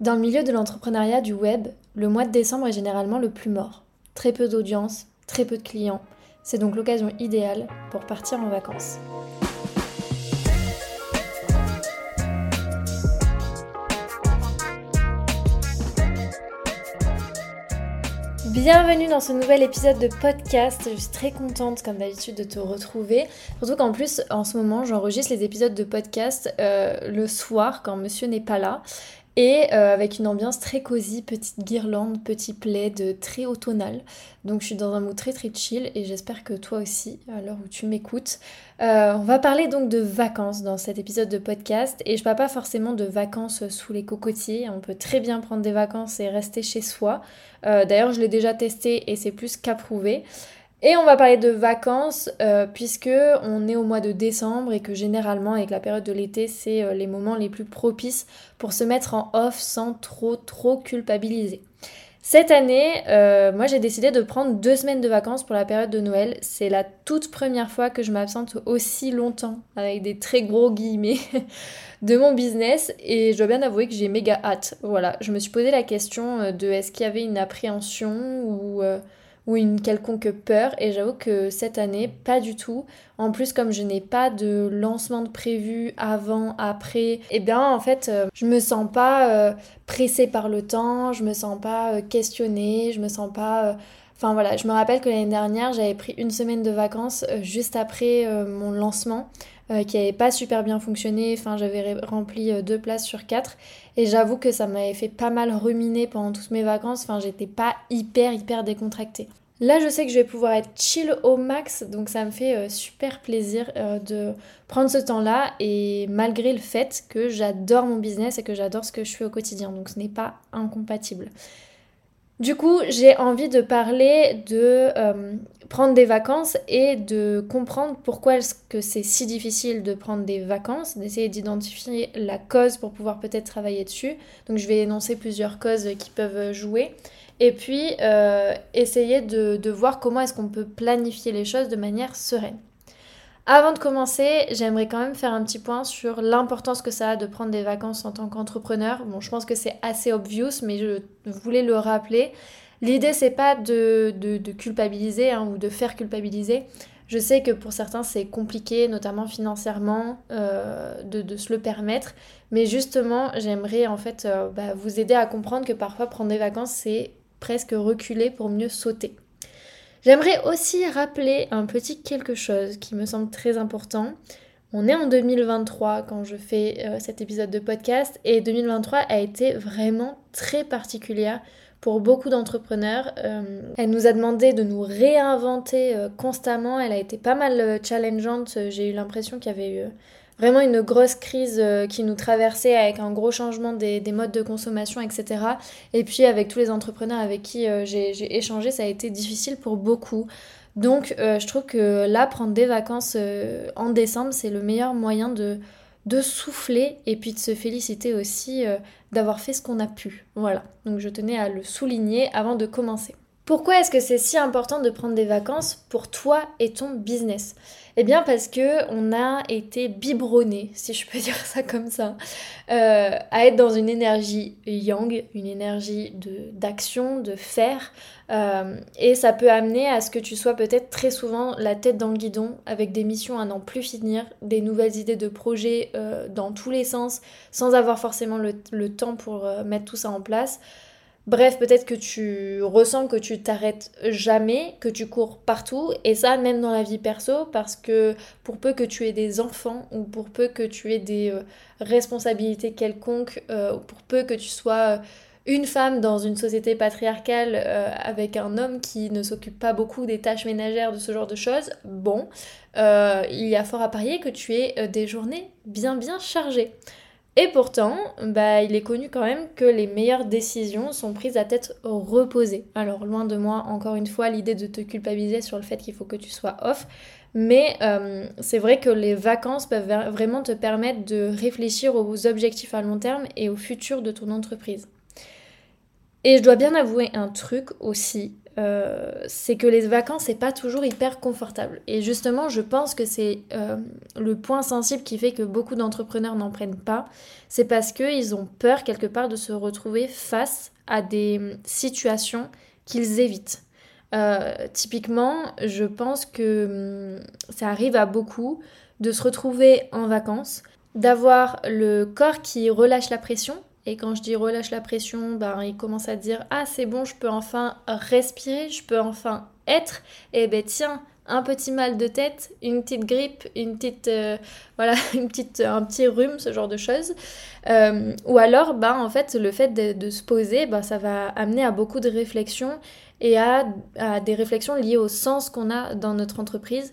Dans le milieu de l'entrepreneuriat du web, le mois de décembre est généralement le plus mort. Très peu d'audience, très peu de clients. C'est donc l'occasion idéale pour partir en vacances. Bienvenue dans ce nouvel épisode de podcast. Je suis très contente, comme d'habitude, de te retrouver. Surtout qu'en plus, en ce moment, j'enregistre les épisodes de podcast euh, le soir quand monsieur n'est pas là. Et euh, avec une ambiance très cosy, petite guirlande, petit plaid, très automnal. Donc je suis dans un mood très très chill et j'espère que toi aussi, à l'heure où tu m'écoutes. Euh, on va parler donc de vacances dans cet épisode de podcast. Et je parle pas forcément de vacances sous les cocotiers. On peut très bien prendre des vacances et rester chez soi. Euh, d'ailleurs, je l'ai déjà testé et c'est plus qu'approuvé. Et on va parler de vacances euh, puisque on est au mois de décembre et que généralement avec la période de l'été c'est euh, les moments les plus propices pour se mettre en off sans trop trop culpabiliser. Cette année, euh, moi j'ai décidé de prendre deux semaines de vacances pour la période de Noël. C'est la toute première fois que je m'absente aussi longtemps, avec des très gros guillemets, de mon business. Et je dois bien avouer que j'ai méga hâte. Voilà, je me suis posé la question de est-ce qu'il y avait une appréhension ou ou une quelconque peur. Et j'avoue que cette année pas du tout. En plus comme je n'ai pas de lancement de prévu avant, après, eh bien en fait euh, je me sens pas euh, pressée par le temps, je me sens pas euh, questionnée, je me sens pas... Enfin voilà, je me rappelle que l'année dernière j'avais pris une semaine de vacances juste après mon lancement. qui avait pas super bien fonctionné. Enfin, j'avais rempli deux places sur quatre. Et j'avoue que ça m'avait fait pas mal ruminer pendant toutes mes vacances. Enfin, j'étais pas hyper, hyper décontractée. Là, je sais que je vais pouvoir être chill au max, donc ça me fait euh, super plaisir euh, de prendre ce temps-là et malgré le fait que j'adore mon business et que j'adore ce que je fais au quotidien, donc ce n'est pas incompatible. Du coup, j'ai envie de parler de euh, prendre des vacances et de comprendre pourquoi est-ce que c'est si difficile de prendre des vacances, d'essayer d'identifier la cause pour pouvoir peut-être travailler dessus. Donc je vais énoncer plusieurs causes qui peuvent jouer et puis euh, essayer de, voir comment est-ce qu'on peut planifier les choses de manière sereine. Avant de commencer, j'aimerais quand même faire un petit point sur l'importance que ça a de prendre des vacances en tant qu'entrepreneur. Bon, je pense que c'est assez obvious, mais je voulais le rappeler. L'idée, c'est pas de, culpabiliser hein, ou de faire culpabiliser. Je sais que pour certains, c'est compliqué, notamment financièrement, euh, de, se le permettre. Mais justement, j'aimerais en fait euh, bah, vous aider à comprendre que parfois prendre des vacances, c'est presque reculer pour mieux sauter. J'aimerais aussi rappeler un petit quelque chose qui me semble très important. On est en 2023 quand je fais euh, cet épisode de podcast et 2023 a été vraiment très particulière pour beaucoup d'entrepreneurs. Euh, elle nous a demandé de nous réinventer euh, constamment. Elle a été pas mal challengeante. J'ai eu l'impression qu'il y avait eu vraiment une grosse crise euh, qui nous traversait avec un gros changement des, modes de consommation, etc. Et puis avec tous les entrepreneurs avec qui euh, j'ai échangé, ça a été difficile pour beaucoup. Donc euh, je trouve que là, prendre des vacances en décembre, c'est le meilleur moyen de, de souffler et puis de se féliciter aussi d'avoir fait ce qu'on a pu. Voilà, donc je tenais à le souligner avant de commencer. Pourquoi est-ce que c'est si important de prendre des vacances pour toi et ton business? Eh bien parce que on a été biberonné, si je peux dire ça comme ça, euh, à être dans une énergie yang, une énergie d'action, de, faire, euh, et ça peut amener à ce que tu sois peut-être très souvent la tête dans le guidon, avec des missions à n'en plus finir, des nouvelles idées de projets euh, dans tous les sens, sans avoir forcément le temps pour mettre tout ça en place. Bref, peut-être que tu ressens que tu t'arrêtes jamais, que tu cours partout, et ça même dans la vie perso, parce que pour peu que tu aies des enfants, ou pour peu que tu aies des euh, responsabilités quelconques, euh, ou pour peu que tu sois euh, une femme dans une société patriarcale avec un homme qui ne s'occupe pas beaucoup des tâches ménagères, de ce genre de choses, bon, il y a fort à parier que tu aies des journées bien bien chargées. Et pourtant, bah, il est connu quand même que les meilleures décisions sont prises à tête reposée. Alors loin de moi, encore une fois, l'idée de te culpabiliser sur le fait qu'il faut que tu sois off. Mais euh, c'est vrai que les vacances peuvent vraiment te permettre de réfléchir aux objectifs à long terme et au futur de ton entreprise. Et je dois bien avouer un truc aussi, euh, c'est que les vacances, c'est pas toujours hyper confortable. Et justement, je pense que c'est euh, le point sensible qui fait que beaucoup d'entrepreneurs n'en prennent pas. C'est parce qu'ils ont peur quelque part de se retrouver face à des situations qu'ils évitent. Euh, typiquement, je pense que hum, ça arrive à beaucoup de se retrouver en vacances, d'avoir le corps qui relâche la pression et quand je dis relâche la pression, ben, il commence à dire Ah, c'est bon, je peux enfin respirer, je peux enfin être. Et ben tiens, un petit mal de tête, une petite grippe, une petite, euh, voilà, une petite, un petit rhume, ce genre de choses. Euh, ou alors, ben, en fait, le fait de, se poser, ben, ça va amener à beaucoup de réflexions et à des réflexions liées au sens qu'on a dans notre entreprise.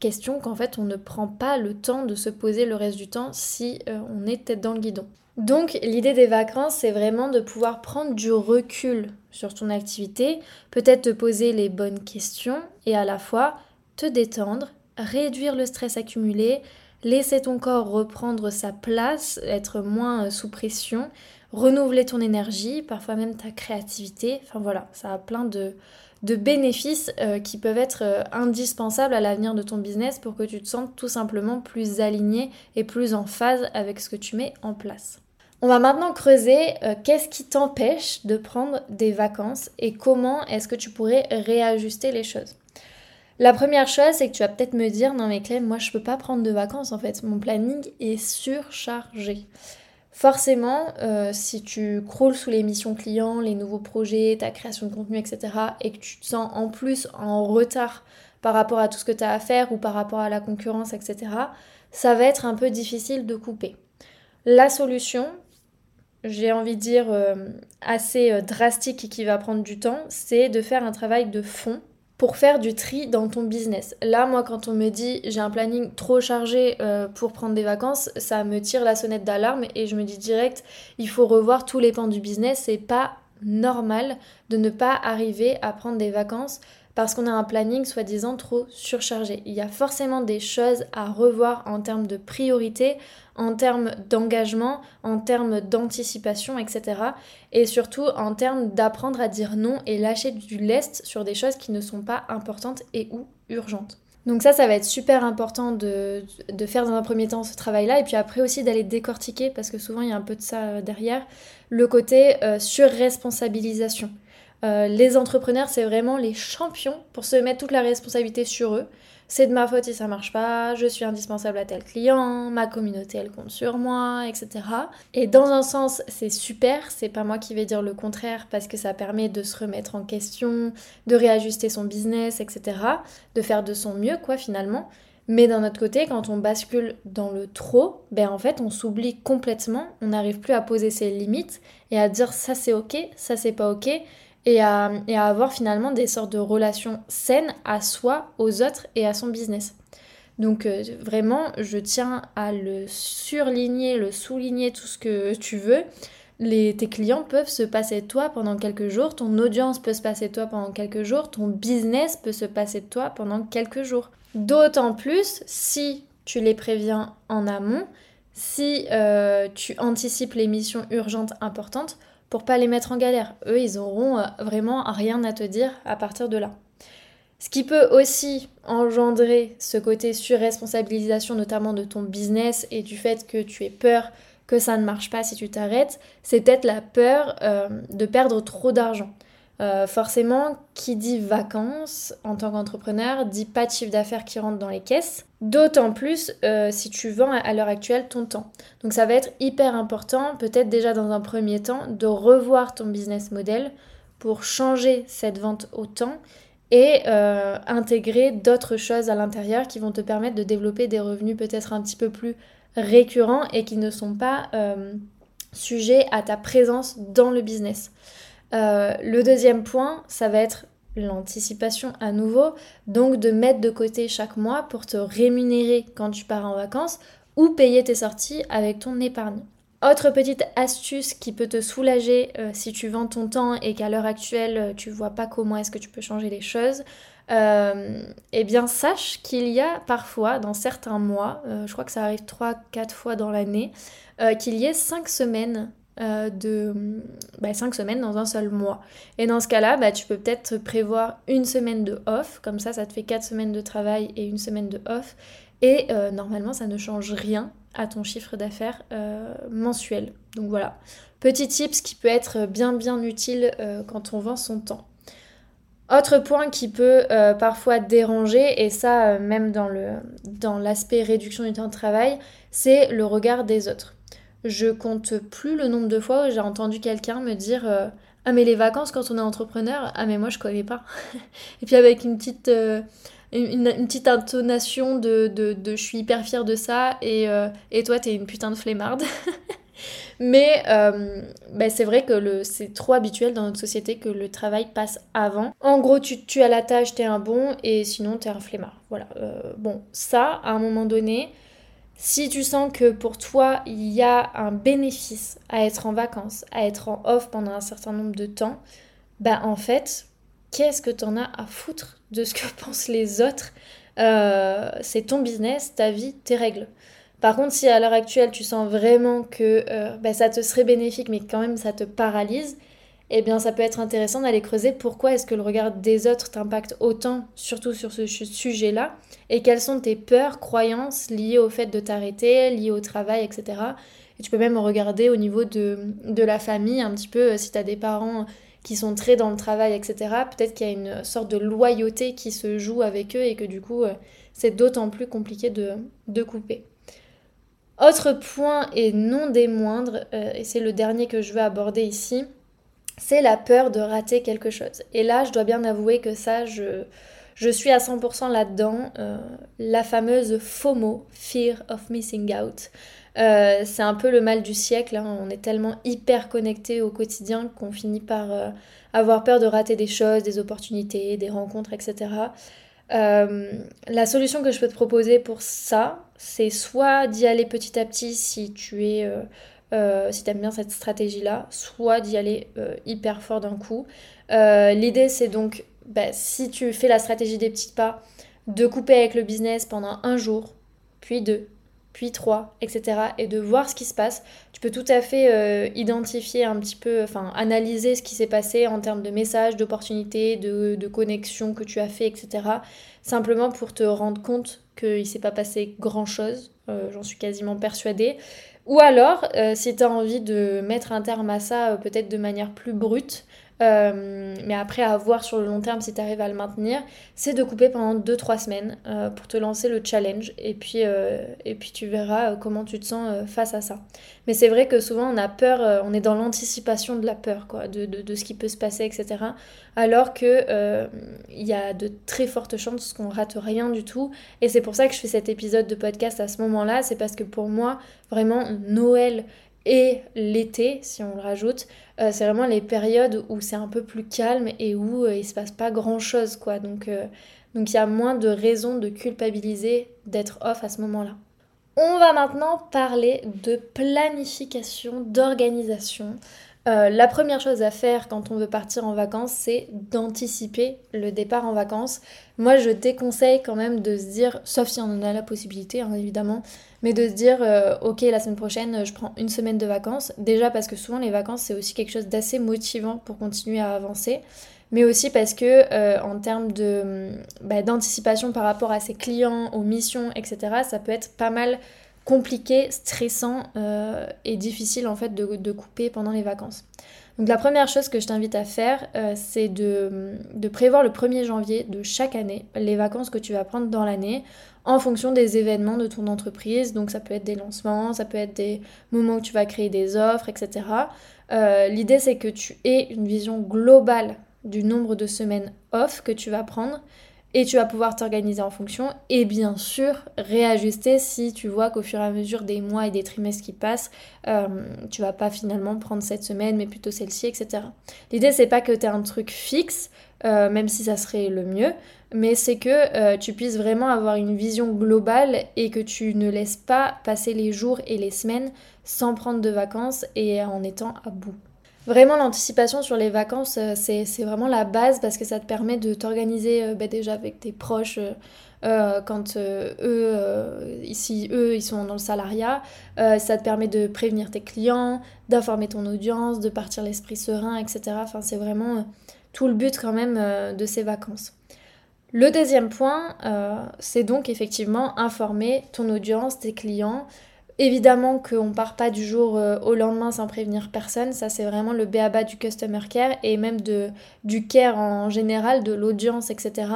Question qu'en fait, on ne prend pas le temps de se poser le reste du temps si euh, on est tête dans le guidon. Donc l'idée des vacances, c'est vraiment de pouvoir prendre du recul sur ton activité, peut-être te poser les bonnes questions et à la fois te détendre, réduire le stress accumulé, laisser ton corps reprendre sa place, être moins euh, sous pression, renouveler ton énergie, parfois même ta créativité. Enfin voilà, ça a plein de, bénéfices euh, qui peuvent être euh, indispensables à l'avenir de ton business pour que tu te sentes tout simplement plus aligné et plus en phase avec ce que tu mets en place. On va maintenant creuser euh, qu'est-ce qui t'empêche de prendre des vacances et comment est-ce que tu pourrais réajuster les choses? La première chose, c'est que tu vas peut-être me dire non mais Clem, moi je peux pas prendre de vacances en fait, mon planning est surchargé. Forcément, euh, si tu croules sous les missions clients, les nouveaux projets, ta création de contenu, etc., et que tu te sens en plus en retard par rapport à tout ce que tu as à faire ou par rapport à la concurrence, etc., ça va être un peu difficile de couper. La solution, j'ai envie de dire, euh, assez euh, drastique et qui va prendre du temps, c'est de faire un travail de fond pour faire du tri dans ton business. Là, moi, quand on me dit j'ai un planning trop chargé euh, pour prendre des vacances, ça me tire la sonnette d'alarme et je me dis direct, il faut revoir tous les pans du business. C'est pas normal de ne pas arriver à prendre des vacances parce qu'on a un planning soi-disant trop surchargé. Il y a forcément des choses à revoir en termes de priorité, en termes d'engagement, en termes d'anticipation, etc. Et surtout en termes d'apprendre à dire non et lâcher du lest sur des choses qui ne sont pas importantes et ou urgentes. Donc ça, ça va être super important de, faire dans un premier temps ce travail-là, et puis après aussi d'aller décortiquer, parce que souvent il y a un peu de ça euh, derrière, le côté euh, surresponsabilisation. Euh, les entrepreneurs, c'est vraiment les champions pour se mettre toute la responsabilité sur eux. C'est de ma faute si ça marche pas, je suis indispensable à tel client, ma communauté elle compte sur moi, etc. Et dans un sens, c'est super, c'est pas moi qui vais dire le contraire parce que ça permet de se remettre en question, de réajuster son business, etc. De faire de son mieux, quoi, finalement. Mais d'un autre côté, quand on bascule dans le trop, ben en fait, on s'oublie complètement, on n'arrive plus à poser ses limites et à dire ça c'est ok, ça c'est pas ok et à, avoir finalement des sortes de relations saines à soi, aux autres et à son business. Donc euh, vraiment, je tiens à le surligner, le souligner, tout ce que tu veux. Les, tes clients peuvent se passer de toi pendant quelques jours, ton audience peut se passer de toi pendant quelques jours, ton business peut se passer de toi pendant quelques jours. D'autant plus si tu les préviens en amont, si euh, tu anticipes les missions urgentes importantes, pour pas les mettre en galère. Eux, ils auront euh, vraiment rien à te dire à partir de là. Ce qui peut aussi engendrer ce côté surresponsabilisation, notamment de ton business et du fait que tu aies peur que ça ne marche pas si tu t'arrêtes, c'est peut-être la peur euh, de perdre trop d'argent. Euh, forcément, qui dit vacances en tant qu'entrepreneur dit pas de chiffre d'affaires qui rentre dans les caisses. D'autant plus euh, si tu vends à l'heure actuelle ton temps. Donc ça va être hyper important, peut-être déjà dans un premier temps, de revoir ton business model pour changer cette vente au temps et euh, intégrer d'autres choses à l'intérieur qui vont te permettre de développer des revenus peut-être un petit peu plus récurrents et qui ne sont pas sujets à ta présence dans le business. Euh, le deuxième point, ça va être l'anticipation à nouveau, donc de mettre de côté chaque mois pour te rémunérer quand tu pars en vacances ou payer tes sorties avec ton épargne. Autre petite astuce qui peut te soulager euh, si tu vends ton temps et qu'à l'heure actuelle euh, tu vois pas comment est-ce que tu peux changer les choses, eh bien sache qu'il y a parfois dans certains mois, je crois que ça arrive 3-4 fois dans l'année, qu'il y ait 5 semaines euh, de 5 bah, semaines dans un seul mois. Et dans ce cas-là, bah, tu peux peut-être prévoir une semaine de off, comme ça ça te fait 4 semaines de travail et une semaine de off. Et euh, normalement ça ne change rien à ton chiffre d'affaires euh, mensuel. Donc voilà, petit tips qui peut être bien bien utile quand on vend son temps. Autre point qui peut parfois déranger, et ça même dans l'aspect réduction du temps de travail, c'est le regard des autres je compte plus le nombre de fois où j'ai entendu quelqu'un me dire euh, Ah, mais les vacances quand on est entrepreneur, ah, mais moi je connais pas. et puis avec une petite, euh, intonation de, de, je suis hyper fière de ça et, euh, et toi t'es une putain de flemmarde. mais bah, c'est vrai que c'est trop habituel dans notre société que le travail passe avant. En gros, tu, tu as la tâche, t'es un bon et sinon t'es un flemmard. Voilà. bon, ça, à un moment donné si tu sens que pour toi, il y a un bénéfice à être en vacances, à être en off pendant un certain nombre de temps, bah en fait, qu'est-ce que t'en as à foutre de ce que pensent les autres? Euh, C'est ton business, ta vie, tes règles. Par contre, si à l'heure actuelle, tu sens vraiment que euh, bah, ça te serait bénéfique, mais quand même ça te paralyse, eh bien ça peut être intéressant d'aller creuser pourquoi est-ce que le regard des autres t'impacte autant, surtout sur ce sujet-là, et quelles sont tes peurs, croyances liées au fait de t'arrêter, liées au travail, etc. Et tu peux même regarder au niveau de, la famille, un petit peu, euh, si tu as des parents qui sont très dans le travail, etc., peut-être qu'il y a une sorte de loyauté qui se joue avec eux et que du coup, euh, c'est d'autant plus compliqué de, de couper. Autre point et non des moindres, euh, et c'est le dernier que je veux aborder ici, c'est la peur de rater quelque chose. Et là, je dois bien avouer que ça, je, je suis à 100% là-dedans. Euh, la fameuse FOMO, Fear of Missing Out. Euh, c'est un peu le mal du siècle. Hein. On est tellement hyper connecté au quotidien qu'on finit par euh, avoir peur de rater des choses, des opportunités, des rencontres, etc. la solution que je peux te proposer pour ça, c'est soit d'y aller petit à petit si tu es euh, si tu aimes bien cette stratégie-là, soit d'y aller euh, hyper fort d'un coup. Euh, l'idée, c'est donc, bah, si tu fais la stratégie des petits pas, de couper avec le business pendant un jour, puis deux, puis trois, etc. et de voir ce qui se passe. Tu peux tout à fait identifier un petit peu, enfin analyser ce qui s'est passé en termes de messages, d'opportunités, de, de connexions que tu as fait, etc. Simplement pour te rendre compte qu'il ne s'est pas passé grand-chose, j'en suis quasiment persuadée. Ou alors, euh, si tu as envie de mettre un terme à ça, euh, peut-être de manière plus brute, euh, mais après à voir sur le long terme si tu arrives à le maintenir, c'est de couper pendant 2-3 semaines pour te lancer le challenge et puis, et puis tu verras comment tu te sens face à ça. Mais c'est vrai que souvent on a peur, on est dans l'anticipation de la peur, quoi, de, de, de, ce qui peut se passer, etc. Alors que il y a de très fortes chances qu'on rate rien du tout. Et c'est pour ça que je fais cet épisode de podcast à ce moment-là, c'est parce que pour moi, vraiment, Noël et l'été, si on le rajoute, euh, c'est vraiment les périodes où c'est un peu plus calme et où euh, il se passe pas grand chose, quoi. Donc euh, donc il y a moins de raisons de culpabiliser d'être off à ce moment-là. On va maintenant parler de planification, d'organisation. La première chose à faire quand on veut partir en vacances, c'est d'anticiper le départ en vacances. Moi, je déconseille quand même de se dire, sauf si on en a la possibilité, hein, évidemment, mais de se dire, euh, ok, la semaine prochaine, je prends une semaine de vacances. Déjà parce que souvent les vacances, c'est aussi quelque chose d'assez motivant pour continuer à avancer. Mais aussi parce que euh, en termes bah, d'anticipation par rapport à ses clients, aux missions, etc., ça peut être pas mal compliqué, stressant euh, et difficile en fait de, couper pendant les vacances. Donc la première chose que je t'invite à faire, c'est de, de, prévoir le 1er janvier de chaque année les vacances que tu vas prendre dans l'année en fonction des événements de ton entreprise. Donc ça peut être des lancements, ça peut être des moments où tu vas créer des offres, etc. Euh, l'idée c'est que tu aies une vision globale du nombre de semaines off que tu vas prendre et tu vas pouvoir t'organiser en fonction et bien sûr réajuster si tu vois qu'au fur et à mesure des mois et des trimestres qui passent, euh, tu vas pas finalement prendre cette semaine mais plutôt celle-ci, etc. L'idée c'est pas que tu aies un truc fixe, euh, même si ça serait le mieux, mais c'est que euh, tu puisses vraiment avoir une vision globale et que tu ne laisses pas passer les jours et les semaines sans prendre de vacances et en étant à bout. Vraiment, l'anticipation sur les vacances, euh, c'est vraiment la base parce que ça te permet de t'organiser euh, bah, déjà avec tes proches euh, quand eux, ici, eux, ils sont dans le salariat. ça te permet de prévenir tes clients, d'informer ton audience, de partir l'esprit serein, etc. Enfin, c'est vraiment tout le but quand même de ces vacances. Le deuxième point, c'est donc effectivement informer ton audience, tes clients, Évidemment qu'on part pas du jour euh, au lendemain sans prévenir personne, ça c'est vraiment le béaba du customer care et même du care en général, de l'audience, etc.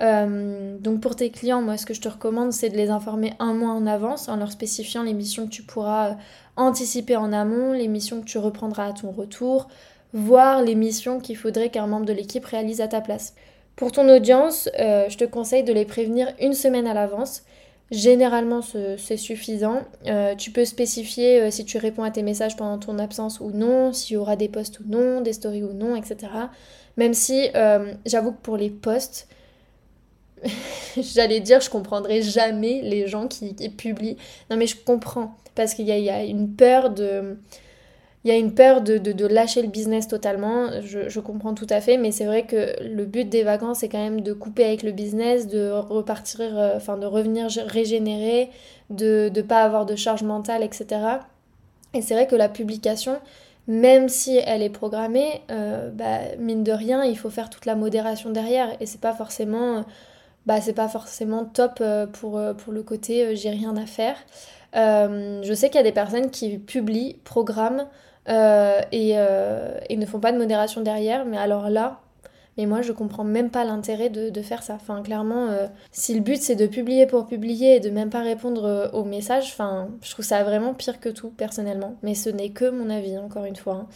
Euh, donc pour tes clients, moi ce que je te recommande c'est de les informer un mois en avance en leur spécifiant les missions que tu pourras euh, anticiper en amont, les missions que tu reprendras à ton retour, voire les missions qu'il faudrait qu'un membre de l'équipe réalise à ta place. Pour ton audience, je te conseille de les prévenir une semaine à l'avance. Généralement, c'est suffisant. Euh, tu peux spécifier euh, si tu réponds à tes messages pendant ton absence ou non, s'il y aura des posts ou non, des stories ou non, etc. Même si, euh, j'avoue que pour les posts, j'allais dire, je comprendrai jamais les gens qui, publient. Non, mais je comprends. Parce qu'il y, y a, une peur de il y a une peur de, lâcher le business totalement, je, comprends tout à fait, mais c'est vrai que le but des vacances, c'est quand même de couper avec le business, de repartir, euh, enfin de revenir régénérer, de ne pas avoir de charge mentale, etc. Et c'est vrai que la publication, même si elle est programmée, euh, bah, mine de rien, il faut faire toute la modération derrière, et c'est pas forcément... Bah, c'est pas forcément top euh, pour, pour le côté j'ai rien à faire. je sais qu'il y a des personnes qui publient, programment euh, euh, et, ne font pas de modération derrière. Mais alors là, mais moi je comprends même pas l'intérêt de, faire ça. Enfin, clairement, euh, si le but c'est de publier pour publier et de même pas répondre aux messages, enfin, je trouve ça vraiment pire que tout personnellement. Mais ce n'est que mon avis, encore une fois.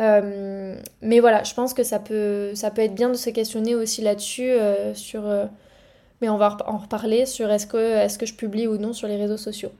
Hein. mais voilà, je pense que ça peut, ça peut être bien de se questionner aussi là-dessus, sur. mais on va en reparler sur est-ce que, est -ce que je publie ou non sur les réseaux sociaux.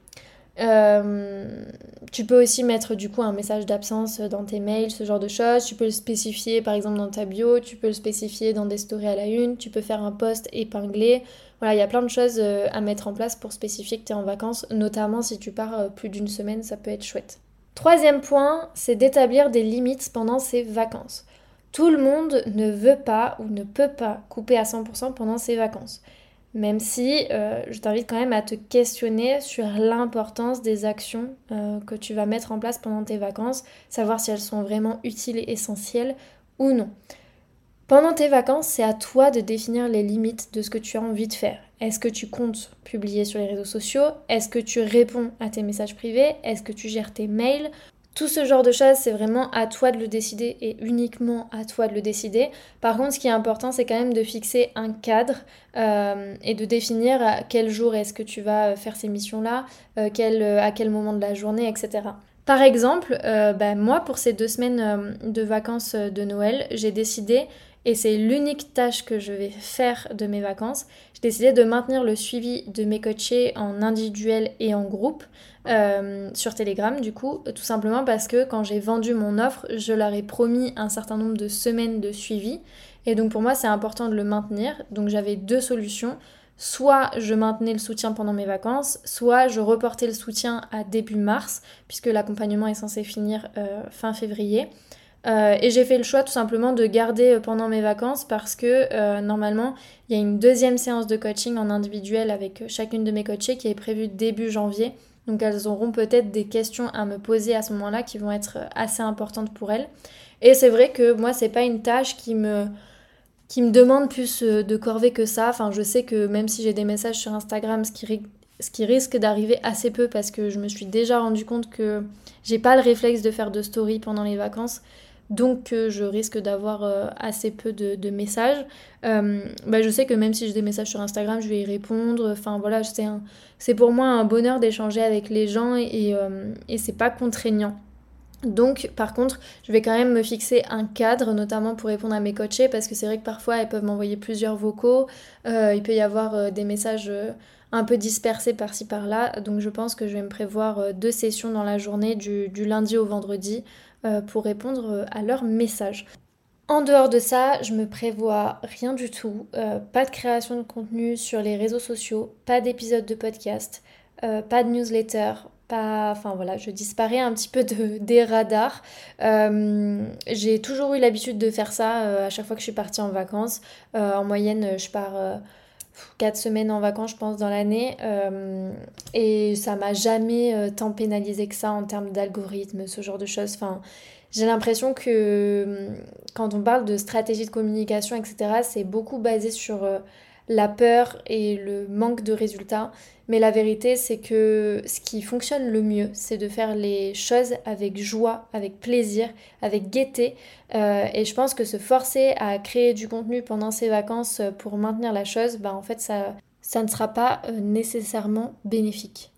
Euh, tu peux aussi mettre du coup un message d'absence dans tes mails, ce genre de choses. Tu peux le spécifier par exemple dans ta bio, tu peux le spécifier dans des stories à la une, tu peux faire un post épinglé. Voilà, il y a plein de choses euh, à mettre en place pour spécifier que tu es en vacances, notamment si tu pars euh, plus d'une semaine, ça peut être chouette. Troisième point, c'est d'établir des limites pendant ces vacances. Tout le monde ne veut pas ou ne peut pas couper à 100% pendant ses vacances. Même si euh, je t'invite quand même à te questionner sur l'importance des actions euh, que tu vas mettre en place pendant tes vacances, savoir si elles sont vraiment utiles et essentielles ou non. Pendant tes vacances, c'est à toi de définir les limites de ce que tu as envie de faire. Est-ce que tu comptes publier sur les réseaux sociaux? Est-ce que tu réponds à tes messages privés? Est-ce que tu gères tes mails? Tout ce genre de choses, c'est vraiment à toi de le décider et uniquement à toi de le décider. Par contre, ce qui est important, c'est quand même de fixer un cadre euh, et de définir quel jour est-ce que tu vas faire ces missions-là, euh, euh, à quel moment de la journée, etc. Par exemple, bah, moi, pour ces deux semaines de vacances de Noël, j'ai décidé et c'est l'unique tâche que je vais faire de mes vacances. J'ai décidé de maintenir le suivi de mes coachés en individuel et en groupe euh, sur Telegram, du coup, tout simplement parce que quand j'ai vendu mon offre, je leur ai promis un certain nombre de semaines de suivi. Et donc pour moi, c'est important de le maintenir. Donc j'avais deux solutions. Soit je maintenais le soutien pendant mes vacances, soit je reportais le soutien à début mars, puisque l'accompagnement est censé finir euh, fin février. Euh, et j'ai fait le choix tout simplement de garder euh, pendant mes vacances parce que euh, normalement il y a une deuxième séance de coaching en individuel avec chacune de mes coachées qui est prévue début janvier. Donc elles auront peut-être des questions à me poser à ce moment-là qui vont être assez importantes pour elles. Et c'est vrai que moi c'est pas une tâche qui me qui me demande plus de corvée que ça. Enfin je sais que même si j'ai des messages sur Instagram, ce qui, ce qui risque d'arriver assez peu parce que je me suis déjà rendu compte que j'ai pas le réflexe de faire de story pendant les vacances donc je risque d'avoir euh, assez peu de, messages. Euh, bah, je sais que même si j'ai des messages sur Instagram, je vais y répondre. Enfin voilà, c'est pour moi un bonheur d'échanger avec les gens et, euh, et c'est pas contraignant. Donc, par contre, je vais quand même me fixer un cadre, notamment pour répondre à mes coachés, parce que c'est vrai que parfois elles peuvent m'envoyer plusieurs vocaux. il peut y avoir des messages un peu dispersés par-ci par-là. Donc, je pense que je vais me prévoir deux sessions dans la journée, du, lundi au vendredi, euh, pour répondre euh, à leurs messages. En dehors de ça, je me prévois rien du tout, euh, pas de création de contenu sur les réseaux sociaux, pas d'épisode de podcast, pas de newsletter, pas, enfin voilà, je disparais un petit peu de, des radars. Euh, j'ai toujours eu l'habitude de faire ça euh, à chaque fois que je suis partie en vacances. en moyenne, je pars 4 semaines en vacances, je pense, dans l'année. et ça m'a jamais tant pénalisé que ça en termes d'algorithme, ce genre de choses. Enfin, j'ai l'impression que quand on parle de stratégie de communication, etc., c'est beaucoup basé sur la peur et le manque de résultats. Mais la vérité, c'est que ce qui fonctionne le mieux, c'est de faire les choses avec joie, avec plaisir, avec gaieté. Euh, et je pense que se forcer à créer du contenu pendant ses vacances pour maintenir la chose, bah en fait, ça, ça ne sera pas euh, nécessairement bénéfique.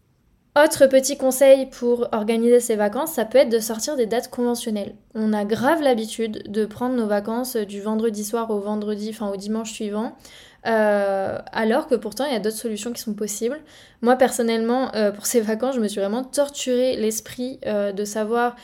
Autre petit conseil pour organiser ses vacances, ça peut être de sortir des dates conventionnelles. On a grave l'habitude de prendre nos vacances du vendredi soir au vendredi, enfin au dimanche suivant. Euh, alors que pourtant il y a d'autres solutions qui sont possibles. Moi personnellement, euh, pour ces vacances, je me suis vraiment torturé l'esprit euh, de savoir,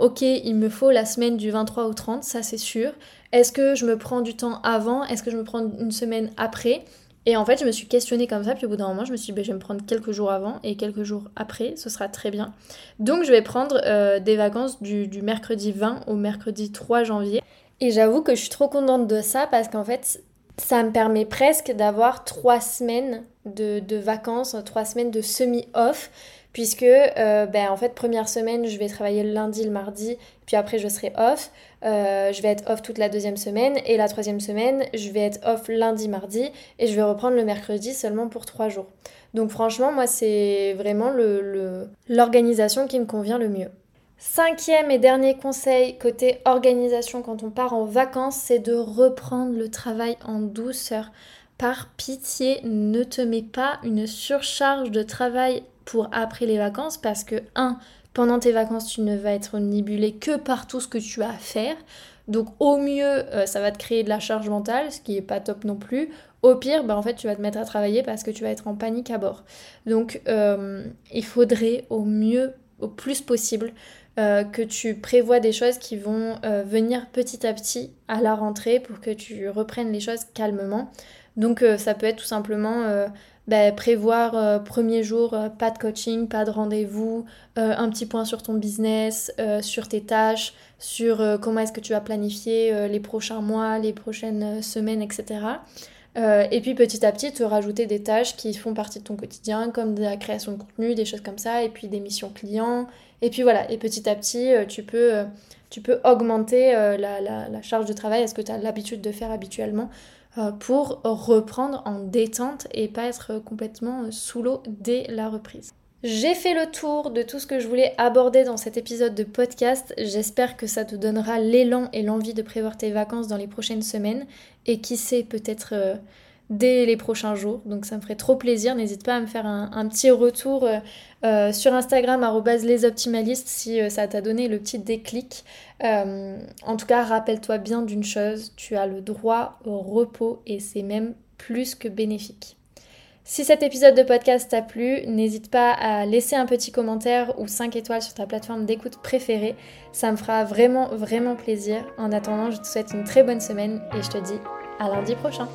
ok, il me faut la semaine du 23 au 30, ça c'est sûr. Est-ce que je me prends du temps avant? Est-ce que je me prends une semaine après? Et en fait, je me suis questionnée comme ça, puis au bout d'un moment, je me suis dit, ben, je vais me prendre quelques jours avant et quelques jours après, ce sera très bien. Donc, je vais prendre des vacances du, du mercredi 20 au mercredi 3 janvier. Et j'avoue que je suis trop contente de ça parce qu'en fait, ça me permet presque d'avoir trois semaines de, vacances, trois semaines de semi-off, puisque euh, ben, en fait première semaine je vais travailler le lundi, le mardi, puis après je serai off. Euh, je vais être off toute la deuxième semaine et la troisième semaine je vais être off lundi, mardi et je vais reprendre le mercredi seulement pour trois jours. Donc franchement moi c'est vraiment l'organisation qui me convient le mieux. Cinquième et dernier conseil côté organisation quand on part en vacances, c'est de reprendre le travail en douceur. Par pitié, ne te mets pas une surcharge de travail pour après les vacances parce que, un, pendant tes vacances, tu ne vas être nibulé que par tout ce que tu as à faire. Donc au mieux, euh, ça va te créer de la charge mentale, ce qui est pas top non plus. Au pire, bah, en fait, tu vas te mettre à travailler parce que tu vas être en panique à bord. Donc euh, il faudrait au mieux, au plus possible, euh, que tu prévois des choses qui vont euh, venir petit à petit à la rentrée pour que tu reprennes les choses calmement. Donc euh, ça peut être tout simplement bah, prévoir premier jour pas de coaching, pas de rendez-vous, un petit point sur ton business, sur tes tâches, sur comment est-ce que tu vas planifier les prochains mois, les prochaines semaines, etc. et puis petit à petit te rajouter des tâches qui font partie de ton quotidien, comme de la création de contenu, des choses comme ça, et puis des missions clients, et puis voilà, et petit à petit, euh, tu peux, euh, tu peux augmenter euh, la, la, charge de travail, est-ce que tu as l'habitude de faire habituellement, pour reprendre en détente et pas être complètement sous l'eau dès la reprise. J'ai fait le tour de tout ce que je voulais aborder dans cet épisode de podcast. J'espère que ça te donnera l'élan et l'envie de prévoir tes vacances dans les prochaines semaines. Et qui sait, peut-être dès les prochains jours. Donc ça me ferait trop plaisir. N'hésite pas à me faire un, petit retour euh, euh, sur Instagram, lesoptimalistes, si euh, ça t'a donné le petit déclic. en tout cas, rappelle-toi bien d'une chose, tu as le droit au repos et c'est même plus que bénéfique. Si cet épisode de podcast t'a plu, n'hésite pas à laisser un petit commentaire ou 5 étoiles sur ta plateforme d'écoute préférée. Ça me fera vraiment, vraiment plaisir. En attendant, je te souhaite une très bonne semaine et je te dis à lundi prochain.